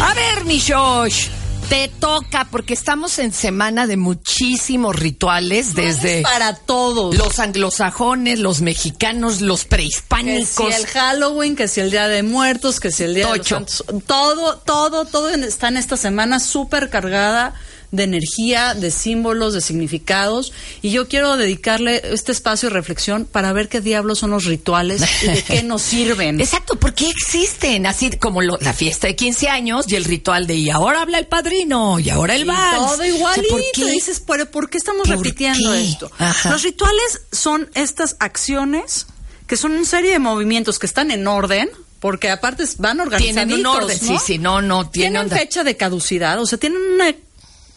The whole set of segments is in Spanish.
A ver, mi Josh, te toca porque estamos en semana de muchísimos rituales desde para todos. los anglosajones, los mexicanos, los que prehispánicos. si el Halloween, que si el Día de Muertos, que si el Día Tocho. de los Santos. Todo, todo, todo está en esta semana súper cargada de energía, de símbolos, de significados. Y yo quiero dedicarle este espacio de reflexión para ver qué diablos son los rituales y de qué nos sirven. Exacto, ¿por qué existen? Así como lo- la fiesta de 15 años y el ritual de y ahora habla el padrino y ahora el Y vals. Todo O sea, igualito. ¿por qué? Dices, ¿pero por qué estamos ¿Por repitiendo qué? esto? Ajá. Los rituales son estas acciones que son una serie de movimientos que están en orden, porque aparte van organizados. Tienen un orden, sí, sí, no, no, tiene Tienen onda. fecha de caducidad, o sea, tienen una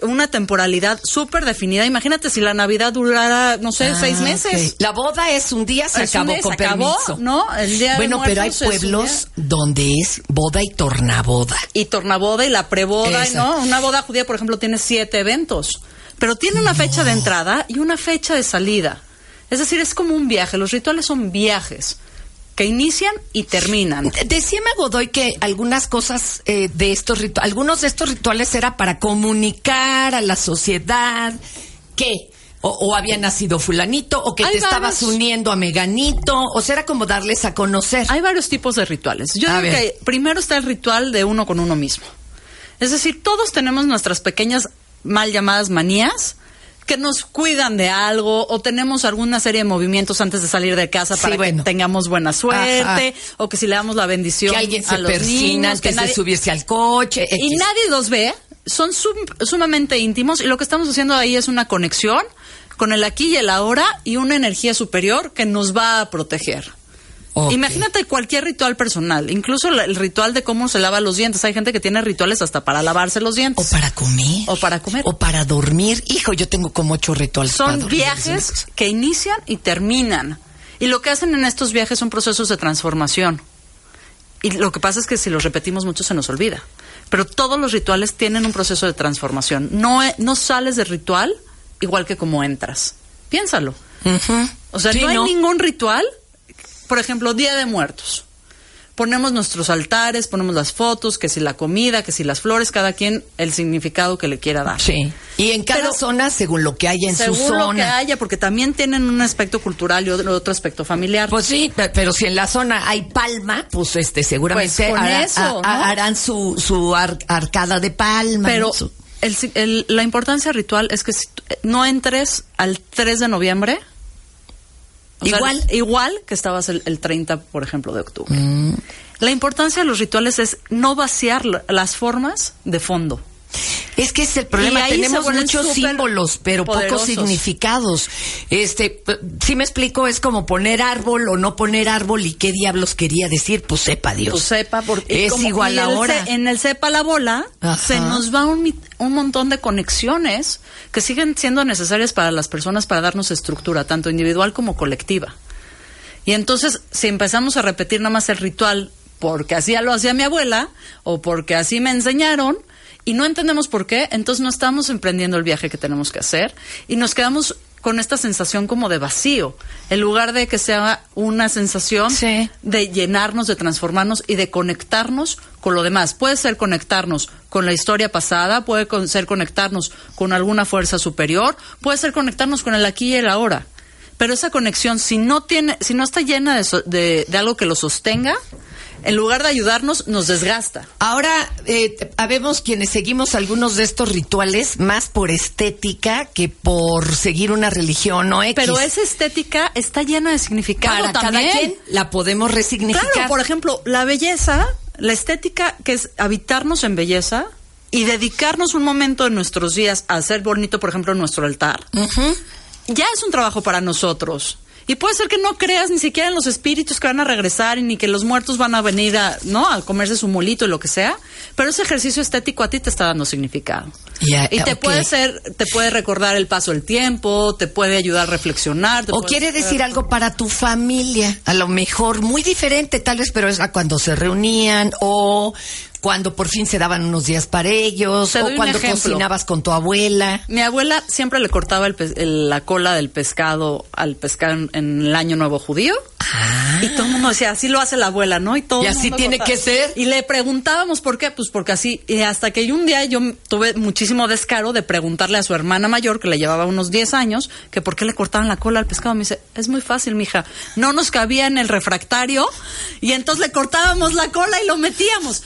una temporalidad súper definida. Imagínate si la Navidad durara, no sé, Ah, seis meses. La boda es un día, se Es acabó día, con se acabó, permiso. ¿no? El Día bueno, pero hay pueblos donde es boda y tornaboda. y tornaboda y la preboda, Esa. ¿no? Una boda judía, por ejemplo, tiene siete eventos, pero tiene una fecha de entrada y una fecha de salida. Es decir, es como un viaje. Los rituales son viajes que inician y terminan. Decíame Godoy que algunas cosas eh, de estos rituales, algunos de estos rituales era para comunicar a la sociedad que o, o había nacido fulanito o que Hay te estabas uniendo a Meganito, o sea, era como darles a conocer. Hay varios tipos de rituales. Yo A digo ver. que primero está el ritual de uno con uno mismo. Es decir, todos tenemos nuestras pequeñas mal llamadas manías que nos cuidan de algo o tenemos alguna serie de movimientos antes de salir de casa Sí, para bueno. que tengamos buena suerte Ajá. o que si le damos la bendición que alguien a se los persina antes de nadie- subirse al coche. y nadie los ve, son sum- sumamente íntimos y lo que estamos haciendo ahí es una conexión con el aquí y el ahora y una energía superior que nos va a proteger. Imagínate cualquier ritual personal, incluso el ritual de cómo se lava los dientes. Hay gente que tiene rituales hasta para lavarse los O dientes. para comer. O para comer. O para dormir. Hijo, yo tengo como ocho rituales. para Son dormir. viajes que inician y terminan. Y lo que hacen en estos viajes son procesos de transformación. Y lo que pasa es que si los repetimos mucho se nos olvida. Pero todos los rituales tienen un proceso de transformación. No, e- no sales del ritual igual que como entras. Piénsalo. O sea, Sí, no hay ningún ritual. Por ejemplo, Día de Muertos. Ponemos nuestros altares, ponemos las fotos, que si la comida, que si las flores, cada quien el significado que le quiera dar. Sí. Y en cada Pero- zona, según lo que haya en su Según lo que zona. haya, porque también tienen un aspecto cultural y otro, otro aspecto familiar. Pues sí, pe- pero si en la zona hay palma, pues este seguramente Pues hará- eso, harán su, su ar- arcada de palma. Pero el el- la importancia ritual es que si tú- no entres al 3 de noviembre. O sea, Igual. igual que estabas el, el 30, por ejemplo, de octubre. Mm. La importancia de los rituales es no vaciar la- las formas de fondo. Es que es el problema. Tenemos muchos símbolos, pero pocos significados. Este, si me explico, es como poner árbol o no poner árbol y qué diablos quería decir, pues sepa Dios. Pues sepa, porque es como- igual ahora. en el sepa la bola Ajá. se nos va un, un montón de conexiones que siguen siendo necesarias para las personas para darnos estructura, tanto individual como colectiva. Y entonces, si empezamos a repetir nada más el ritual porque así lo hacía mi abuela o porque así me enseñaron y no entendemos por qué, entonces no estamos emprendiendo el viaje que tenemos que hacer y nos quedamos con esta sensación como de vacío, en lugar de que sea una sensación Sí. de llenarnos, de transformarnos y de conectarnos con lo demás. Puede ser conectarnos con la historia pasada, puede con- ser conectarnos con alguna fuerza superior, puede ser conectarnos con el aquí y el ahora. Pero esa conexión, si no tiene, si no está llena de, so- de- de algo que lo sostenga, en lugar de ayudarnos, nos desgasta. Ahora, eh, habemos quienes seguimos algunos de estos rituales más por estética que por seguir una religión o X. Pero esa estética está llena de significado para también. cada quien la podemos resignificar. Claro, por ejemplo, la belleza, la estética que es habitarnos en belleza y dedicarnos un momento en nuestros días a hacer bonito, por ejemplo, nuestro altar. Ya es un trabajo para nosotros. Y puede ser que no creas ni siquiera en los espíritus que van a regresar y ni que los muertos van a venir a, ¿no? a comerse su molito y lo que sea, pero ese ejercicio estético a ti te está dando significado. Y te puede ser, te puede recordar el paso del tiempo, te puede ayudar a reflexionar. te O quiere hacer- decir algo para tu familia, a lo mejor muy diferente tal vez, pero es a cuando se reunían o cuando por fin se daban unos días para ellos o cuando cocinabas con tu abuela. Mi abuela siempre le cortaba el el- la cola del pescado al pescado en, en el Año Nuevo Judío. Y todo el mundo decía, así lo hace la abuela, ¿no? Y, todo Ah. Y así tiene cortaba. que ser. Y le preguntábamos por qué, pues porque así, y hasta que un día yo tuve muchísimo descaro de preguntarle a su hermana mayor, que le llevaba unos 10 años, que por qué le cortaban la cola al pescado. Me dice, es muy fácil, mija, no nos cabía en el refractario, y entonces le cortábamos la cola y lo metíamos.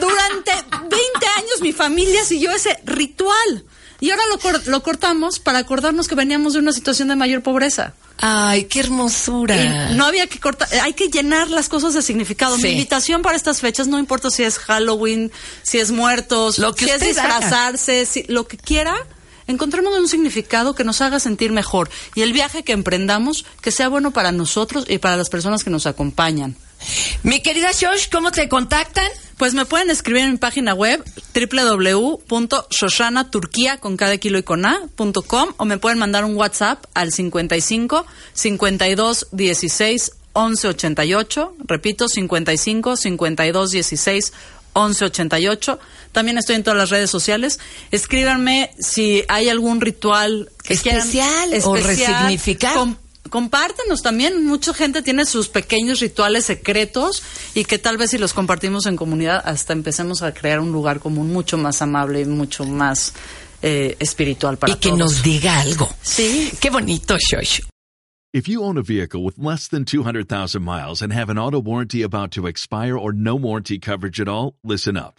Durante 20 años mi familia siguió ese ritual. Y ahora lo, cor- lo cortamos para acordarnos que veníamos de una situación de mayor pobreza. Ay, qué hermosura. Y no había que cortar, hay que llenar las cosas de significado. Sí. Mi invitación para estas fechas, no importa si es Halloween, si es muertos, Lo que si es disfrazarse, si, lo que quiera, encontremos un significado que nos haga sentir mejor. Y el viaje que emprendamos, que sea bueno para nosotros y para las personas que nos acompañan. Mi querida Shosh, ¿cómo te contactan? Pues me pueden escribir en mi página web www.shoshanaturquía con cada kilo y con a punto com, o me pueden mandar un WhatsApp al 55 52 16 11 88. Repito, 55 52 16 11 88. También estoy en todas las redes sociales. Escríbanme si hay algún ritual que quieran- Especial o resignificar. Com- compártenos también. Mucha gente tiene sus pequeños rituales secretos y que tal vez si los compartimos en comunidad hasta empecemos a crear un lugar común mucho más amable y mucho más eh, espiritual para y que todos. nos diga algo. Sí. Qué bonito, Shosh. If you own a vehicle with less than 200,000 miles and have an auto warranty about to expire or no warranty coverage at all, listen up.